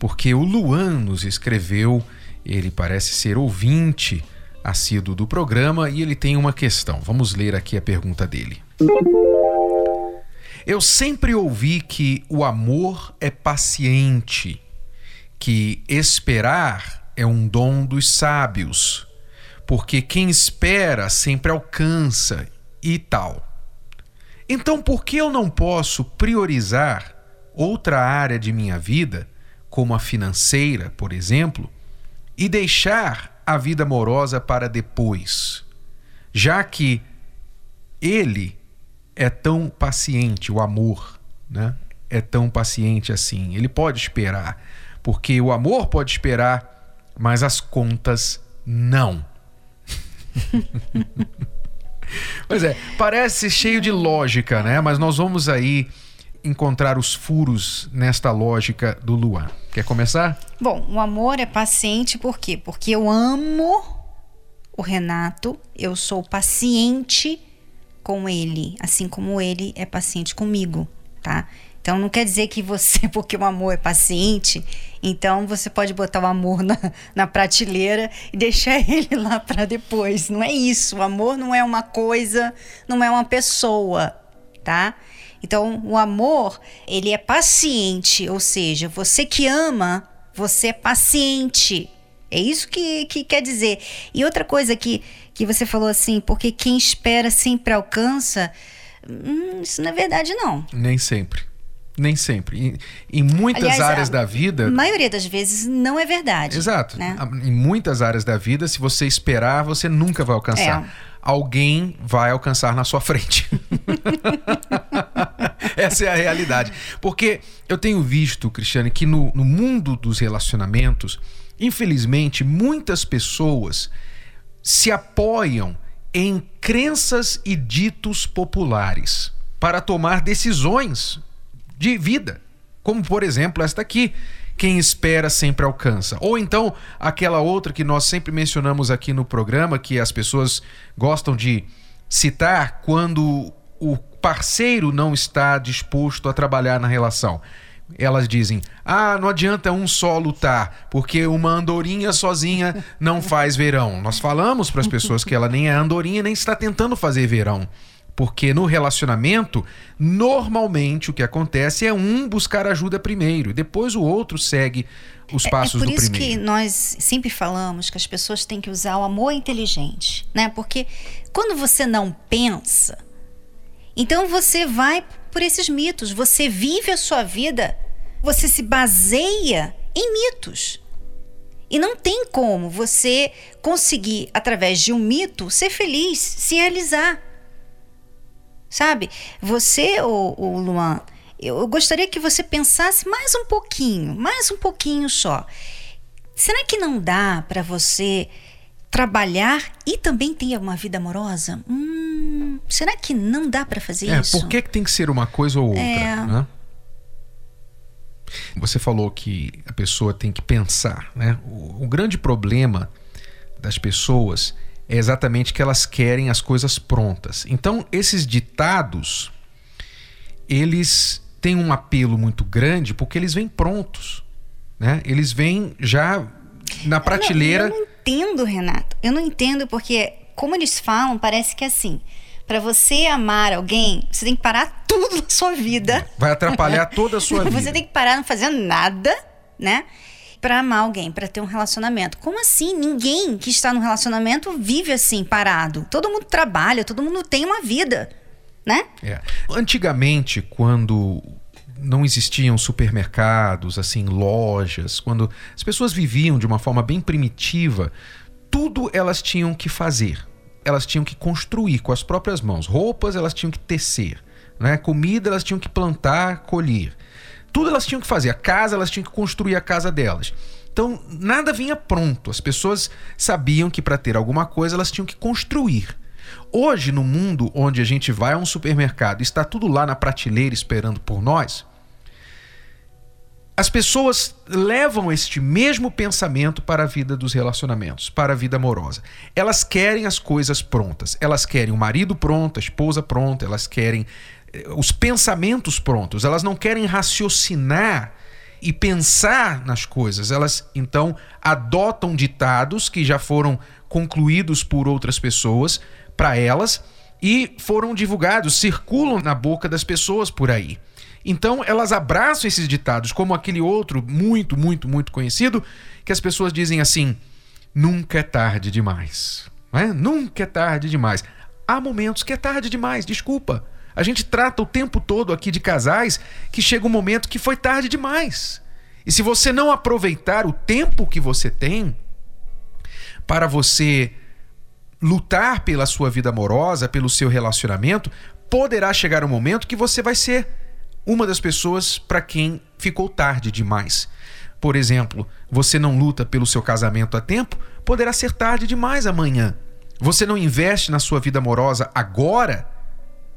porque o Luan nos escreveu, ele parece ser ouvinte assíduo do programa e ele tem uma questão. Vamos ler aqui a pergunta dele. Eu sempre ouvi que o amor é paciente, que esperar é um dom dos sábios, porque quem espera sempre alcança e tal. Então, por que eu não posso priorizar outra área de minha vida, como a financeira, por exemplo, e deixar a vida amorosa para depois, já que ele é tão paciente, o amor, né? É tão paciente assim. Ele pode esperar, porque o amor pode esperar, mas as contas não. pois é, parece cheio de lógica, né? Mas nós vamos aí encontrar os furos nesta lógica do Luan. Quer começar? Bom, o amor é paciente por quê? Porque eu amo o Renato, eu sou paciente com ele, assim como ele é paciente comigo, tá? Então não quer dizer que você, porque o amor é paciente, então você pode botar o amor na, na prateleira e deixar ele lá para depois. Não é isso. O amor não é uma coisa, não é uma pessoa, tá? Então, o amor, ele é paciente, ou seja, você que ama, você é paciente. É isso que, que quer dizer. E outra coisa que, que você falou assim, porque quem espera sempre alcança. Hum, isso não é verdade, não. Nem sempre. Nem sempre. Em, em muitas Aliás, áreas da vida. A maioria das vezes não é verdade. Exato. né? Em muitas áreas da vida, se você esperar, você nunca vai alcançar. É. Alguém vai alcançar na sua frente. Essa é a realidade. Porque eu tenho visto, Cristiane, que no, no mundo dos relacionamentos, infelizmente, muitas pessoas se apoiam em crenças e ditos populares para tomar decisões de vida. Como, por exemplo, esta aqui. Quem espera sempre alcança. Ou então aquela outra que nós sempre mencionamos aqui no programa, que as pessoas gostam de citar quando o parceiro não está disposto a trabalhar na relação. Elas dizem: ah, não adianta um só lutar, porque uma andorinha sozinha não faz verão. Nós falamos para as pessoas que ela nem é andorinha, nem está tentando fazer verão. Porque no relacionamento, normalmente o que acontece é um buscar ajuda primeiro, e depois o outro segue os passos é, é por do isso primeiro. que nós sempre falamos que as pessoas têm que usar o amor inteligente, né? Porque quando você não pensa, então você vai por esses mitos, você vive a sua vida, você se baseia em mitos. E não tem como você conseguir, através de um mito, ser feliz, se realizar. Sabe? Você, o, o Luan, eu gostaria que você pensasse mais um pouquinho, mais um pouquinho só. Será que não dá para você trabalhar e também ter uma vida amorosa? Hum, será que não dá para fazer é, isso? Por que, que tem que ser uma coisa ou outra? É. Né? Você falou que a pessoa tem que pensar, né? O, o grande problema das pessoas é exatamente que elas querem as coisas prontas. Então, esses ditados, eles têm um apelo muito grande porque eles vêm prontos, né? Eles vêm já na prateleira. Eu não, eu não entendo, Renato. Eu não entendo porque, como eles falam, parece que é assim. Para você amar alguém, você tem que parar tudo na sua vida. Vai atrapalhar toda a sua vida. Você tem que parar não fazendo nada, né? Para amar alguém, para ter um relacionamento. Como assim? Ninguém que está no relacionamento vive assim, parado. Todo mundo trabalha, todo mundo tem uma vida, né? É. Antigamente, quando não existiam supermercados, assim, lojas, quando as pessoas viviam de uma forma bem primitiva, tudo elas tinham que fazer. Elas tinham que construir com as próprias mãos. Roupas elas tinham que tecer, né? Comida elas tinham que plantar, colher. Tudo elas tinham que fazer. A casa elas tinham que construir a casa delas. Então, nada vinha pronto. As pessoas sabiam que para ter alguma coisa elas tinham que construir. Hoje, no mundo onde a gente vai a um supermercado e está tudo lá na prateleira esperando por nós, as pessoas levam este mesmo pensamento para a vida dos relacionamentos, para a vida amorosa. Elas querem as coisas prontas. Elas querem o marido pronto, a esposa pronta, elas querem eh, os pensamentos prontos. Elas não querem raciocinar e pensar nas coisas. Elas então adotam ditados que já foram concluídos por outras pessoas para elas e foram divulgados, circulam na boca das pessoas por aí. Então elas abraçam esses ditados, como aquele outro muito, muito, muito conhecido, que as pessoas dizem assim: nunca é tarde demais. Não é? Nunca é tarde demais. Há momentos que é tarde demais, desculpa. A gente trata o tempo todo aqui de casais que chega um momento que foi tarde demais. E se você não aproveitar o tempo que você tem para você lutar pela sua vida amorosa, pelo seu relacionamento, poderá chegar um momento que você vai ser uma das pessoas para quem ficou tarde demais. Por exemplo, você não luta pelo seu casamento a tempo, poderá ser tarde demais amanhã. Você não investe na sua vida amorosa agora,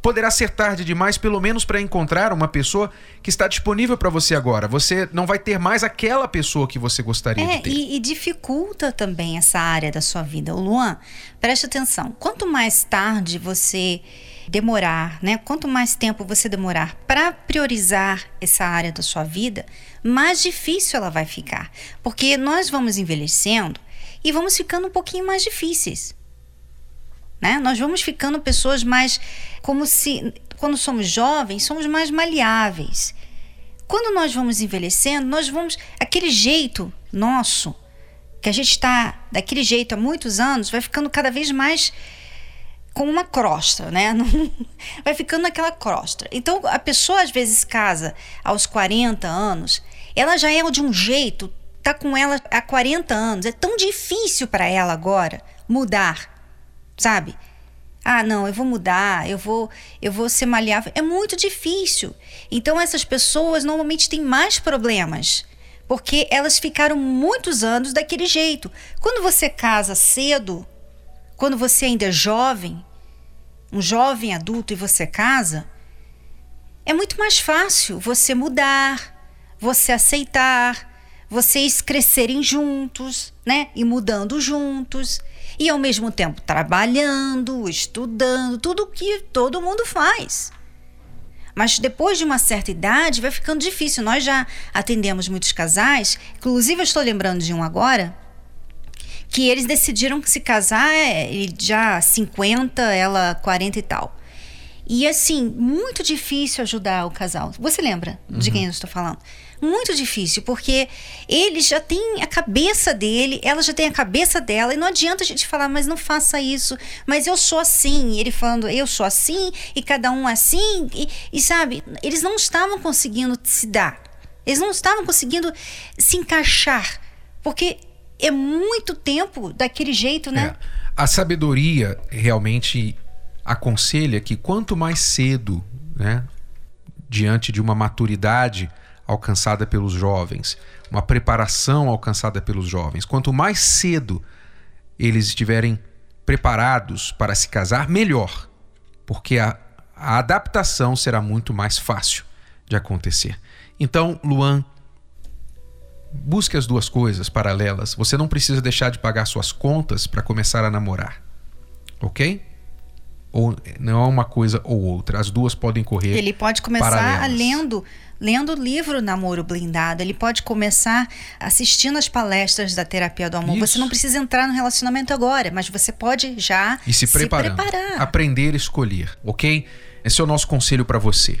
poderá ser tarde demais, pelo menos para encontrar uma pessoa que está disponível para você agora. Você não vai ter mais aquela pessoa que você gostaria é, de ter. E, e dificulta também essa área da sua vida. O Luan, preste atenção. Quanto mais tarde você demorar, né? Quanto mais tempo você demorar para priorizar essa área da sua vida, mais difícil ela vai ficar. Porque nós vamos envelhecendo e vamos ficando um pouquinho mais difíceis. Né? Nós vamos ficando pessoas mais como se quando somos jovens, somos mais maleáveis. Quando nós vamos envelhecendo, nós vamos aquele jeito nosso que a gente está daquele jeito há muitos anos, vai ficando cada vez mais com uma crosta, né? vai ficando naquela crosta. Então a pessoa às vezes casa aos 40 anos, ela já é de um jeito, tá com ela há 40 anos, é tão difícil para ela agora mudar sabe? Ah, não, eu vou mudar, eu vou, eu vou ser maleável. É muito difícil. Então essas pessoas normalmente têm mais problemas, porque elas ficaram muitos anos daquele jeito. Quando você casa cedo, quando você ainda é jovem, um jovem adulto e você casa, é muito mais fácil você mudar, você aceitar, vocês crescerem juntos, né? E mudando juntos e ao mesmo tempo trabalhando, estudando, tudo que todo mundo faz. Mas depois de uma certa idade vai ficando difícil. Nós já atendemos muitos casais, inclusive eu estou lembrando de um agora, que eles decidiram se casar é, já 50, ela 40 e tal. E assim, muito difícil ajudar o casal. Você lembra uhum. de quem eu estou falando? muito difícil, porque ele já tem a cabeça dele, ela já tem a cabeça dela, e não adianta a gente falar, mas não faça isso, mas eu sou assim. E ele falando, eu sou assim, e cada um assim, e, e sabe, eles não estavam conseguindo se dar, eles não estavam conseguindo se encaixar, porque é muito tempo daquele jeito, né? É. A sabedoria realmente aconselha que quanto mais cedo, né, diante de uma maturidade, alcançada pelos jovens, uma preparação alcançada pelos jovens. Quanto mais cedo eles estiverem preparados para se casar, melhor, porque a, a adaptação será muito mais fácil de acontecer. Então, Luan, busque as duas coisas paralelas. Você não precisa deixar de pagar suas contas para começar a namorar, ok? Ou não é uma coisa ou outra. As duas podem correr. Ele pode começar paralelas. lendo lendo o livro Namoro Blindado. Ele pode começar assistindo as palestras da terapia do amor. Isso. Você não precisa entrar no relacionamento agora, mas você pode já e se, se preparar. Aprender a escolher, ok? Esse é o nosso conselho para você.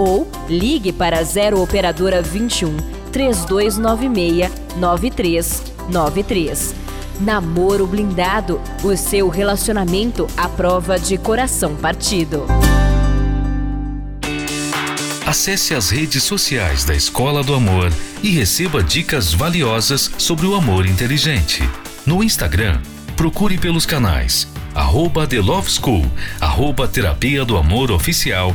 ou ligue para 0 operadora 21 3296 93 93. Namoro blindado, o seu relacionamento à prova de coração partido. Acesse as redes sociais da Escola do Amor e receba dicas valiosas sobre o amor inteligente. No Instagram, procure pelos canais arroba The Love School, arroba Terapia do Amor Oficial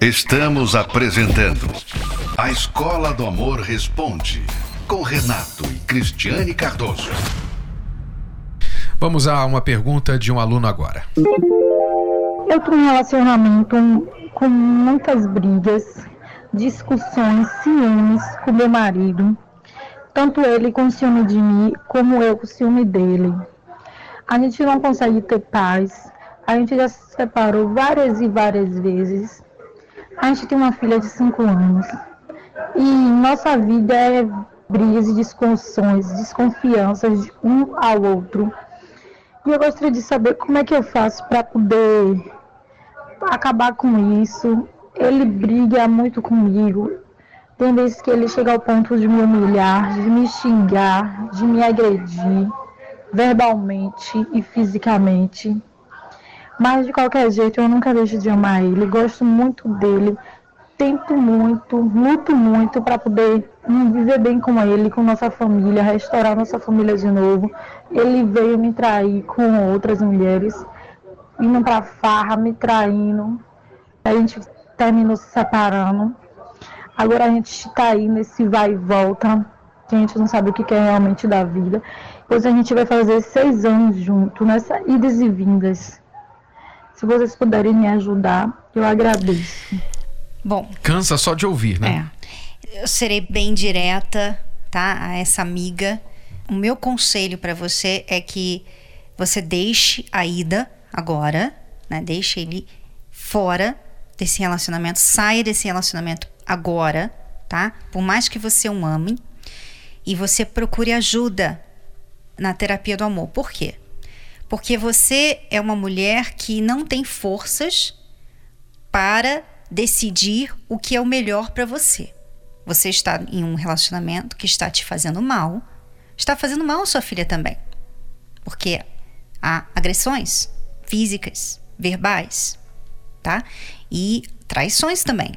Estamos apresentando A Escola do Amor Responde, com Renato e Cristiane Cardoso. Vamos a uma pergunta de um aluno agora. Eu tenho um relacionamento com muitas brigas, discussões, ciúmes com meu marido. Tanto ele com ciúme de mim, como eu com ciúme dele. A gente não consegue ter paz. A gente já se separou várias e várias vezes. A gente tem uma filha de 5 anos. E nossa vida é brigas e discussões, desconfianças de um ao outro. E eu gostaria de saber como é que eu faço para poder acabar com isso. Ele briga muito comigo. Tem vezes que ele chega ao ponto de me humilhar, de me xingar, de me agredir verbalmente e fisicamente. Mas de qualquer jeito eu nunca deixo de amar ele. Gosto muito dele. Tento muito, luto muito para poder viver bem com ele, com nossa família, restaurar nossa família de novo. Ele veio me trair com outras mulheres indo pra farra, me traindo. A gente terminou se separando. Agora a gente tá aí nesse vai e volta, que a gente não sabe o que é realmente da vida. Pois a gente vai fazer seis anos junto, nessa idas e vindas. Se vocês puderem me ajudar, eu agradeço. Bom. Cansa só de ouvir, né? É. Eu serei bem direta, tá? A essa amiga. O meu conselho para você é que você deixe a ida agora, né? Deixe ele fora desse relacionamento, saia desse relacionamento agora, tá? Por mais que você o ame e você procure ajuda na terapia do amor. Por quê? Porque você é uma mulher que não tem forças para decidir o que é o melhor para você. Você está em um relacionamento que está te fazendo mal, está fazendo mal a sua filha também. Porque há agressões, físicas, verbais, tá? E traições também.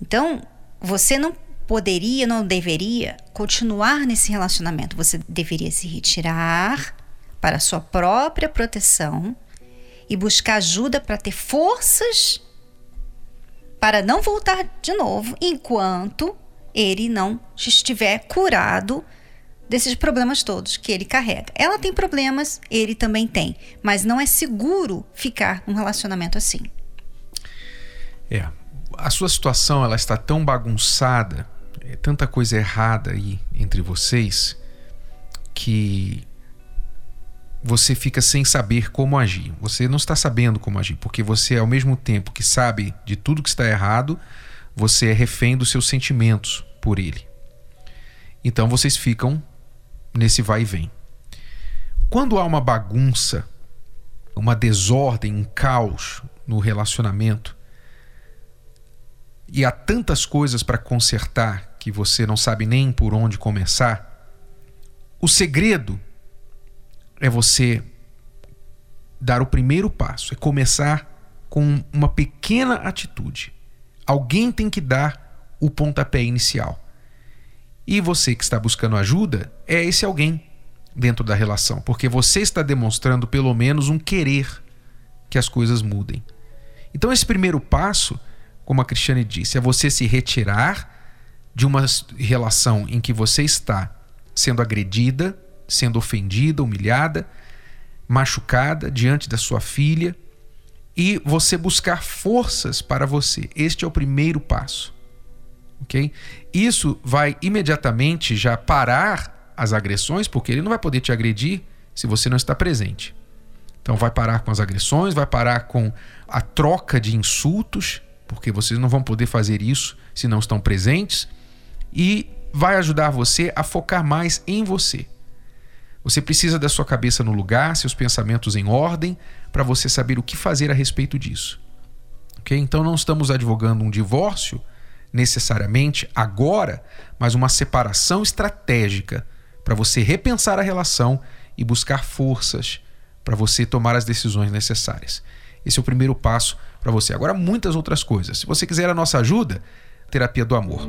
Então, você não poderia, não deveria continuar nesse relacionamento. Você deveria se retirar para sua própria proteção e buscar ajuda para ter forças para não voltar de novo enquanto ele não estiver curado desses problemas todos que ele carrega. Ela tem problemas, ele também tem, mas não é seguro ficar num relacionamento assim. É, a sua situação ela está tão bagunçada, é tanta coisa errada aí entre vocês que você fica sem saber como agir. Você não está sabendo como agir, porque você ao mesmo tempo que sabe de tudo que está errado, você é refém dos seus sentimentos por ele. Então vocês ficam nesse vai e vem. Quando há uma bagunça, uma desordem, um caos no relacionamento, e há tantas coisas para consertar que você não sabe nem por onde começar, o segredo é você dar o primeiro passo, é começar com uma pequena atitude. Alguém tem que dar o pontapé inicial. E você que está buscando ajuda é esse alguém dentro da relação, porque você está demonstrando pelo menos um querer que as coisas mudem. Então, esse primeiro passo, como a Cristiane disse, é você se retirar de uma relação em que você está sendo agredida, sendo ofendida, humilhada, machucada diante da sua filha e você buscar forças para você. Este é o primeiro passo. OK? Isso vai imediatamente já parar as agressões, porque ele não vai poder te agredir se você não está presente. Então vai parar com as agressões, vai parar com a troca de insultos, porque vocês não vão poder fazer isso se não estão presentes, e vai ajudar você a focar mais em você. Você precisa da sua cabeça no lugar, seus pensamentos em ordem, para você saber o que fazer a respeito disso. Okay? Então não estamos advogando um divórcio necessariamente agora, mas uma separação estratégica para você repensar a relação e buscar forças para você tomar as decisões necessárias. Esse é o primeiro passo para você. Agora, muitas outras coisas. Se você quiser a nossa ajuda, Terapia do Amor.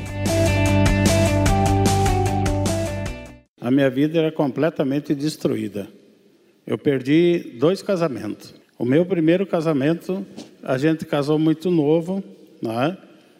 Minha vida era completamente destruída. Eu perdi dois casamentos. O meu primeiro casamento, a gente casou muito novo, né?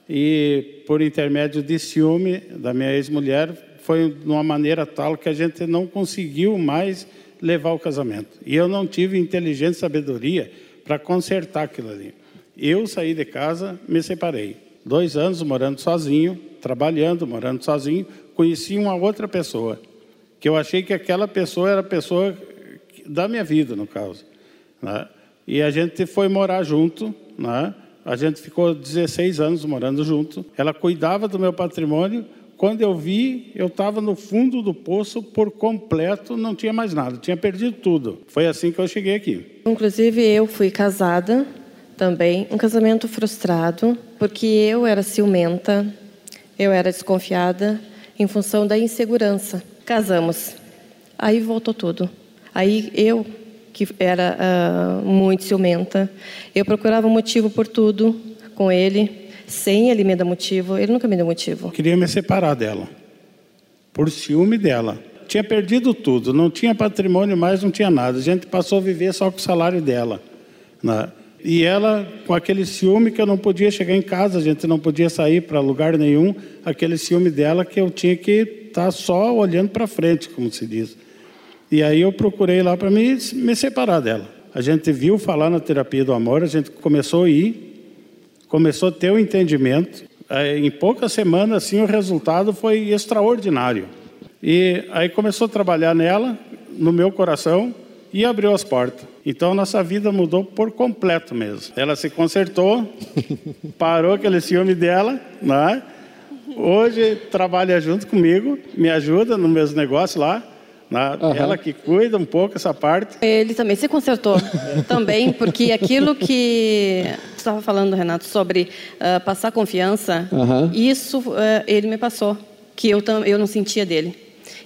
e por intermédio de ciúme da minha ex-mulher, foi de uma maneira tal que a gente não conseguiu mais levar o casamento. E eu não tive inteligência e sabedoria para consertar aquilo ali. Eu saí de casa, me separei. Dois anos morando sozinho, trabalhando, morando sozinho, conheci uma outra pessoa que eu achei que aquela pessoa era a pessoa da minha vida, no caso. Né? E a gente foi morar junto, né? a gente ficou 16 anos morando junto. Ela cuidava do meu patrimônio. Quando eu vi, eu estava no fundo do poço por completo, não tinha mais nada, tinha perdido tudo. Foi assim que eu cheguei aqui. Inclusive, eu fui casada também, um casamento frustrado, porque eu era ciumenta, eu era desconfiada em função da insegurança. Casamos. Aí voltou tudo. Aí eu, que era uh, muito ciumenta, eu procurava motivo por tudo com ele, sem ele me dar motivo. Ele nunca me deu motivo. Queria me separar dela, por ciúme dela. Tinha perdido tudo, não tinha patrimônio mais, não tinha nada. A gente passou a viver só com o salário dela. Né? E ela, com aquele ciúme que eu não podia chegar em casa, a gente não podia sair para lugar nenhum, aquele ciúme dela que eu tinha que está só olhando para frente, como se diz. E aí eu procurei lá para me, me separar dela. A gente viu falar na terapia do amor, a gente começou a ir, começou a ter o um entendimento. Em poucas semanas, assim, o resultado foi extraordinário. E aí começou a trabalhar nela, no meu coração, e abriu as portas. Então nossa vida mudou por completo mesmo. Ela se consertou, parou aquele ciúme dela, né? Hoje trabalha junto comigo, me ajuda nos meus negócios lá. Na, uhum. Ela que cuida um pouco essa parte. Ele também se consertou, também, porque aquilo que você estava falando, Renato, sobre uh, passar confiança, uhum. isso uh, ele me passou, que eu, eu não sentia dele.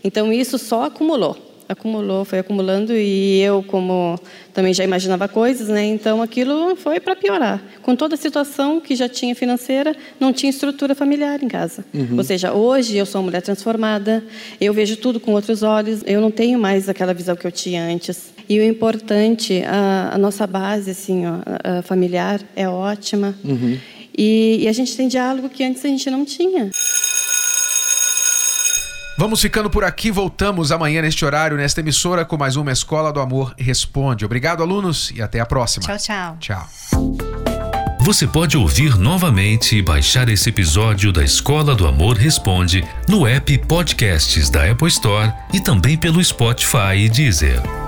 Então isso só acumulou acumulou, foi acumulando e eu como também já imaginava coisas, né? Então aquilo foi para piorar. Com toda a situação que já tinha financeira, não tinha estrutura familiar em casa. Uhum. Ou seja, hoje eu sou uma mulher transformada, eu vejo tudo com outros olhos, eu não tenho mais aquela visão que eu tinha antes. E o importante, a, a nossa base assim, ó, a, a familiar é ótima. Uhum. E, e a gente tem diálogo que antes a gente não tinha. Vamos ficando por aqui, voltamos amanhã neste horário, nesta emissora, com mais uma Escola do Amor Responde. Obrigado, alunos, e até a próxima. Tchau, tchau. Tchau. Você pode ouvir novamente e baixar esse episódio da Escola do Amor Responde no app Podcasts da Apple Store e também pelo Spotify e Deezer.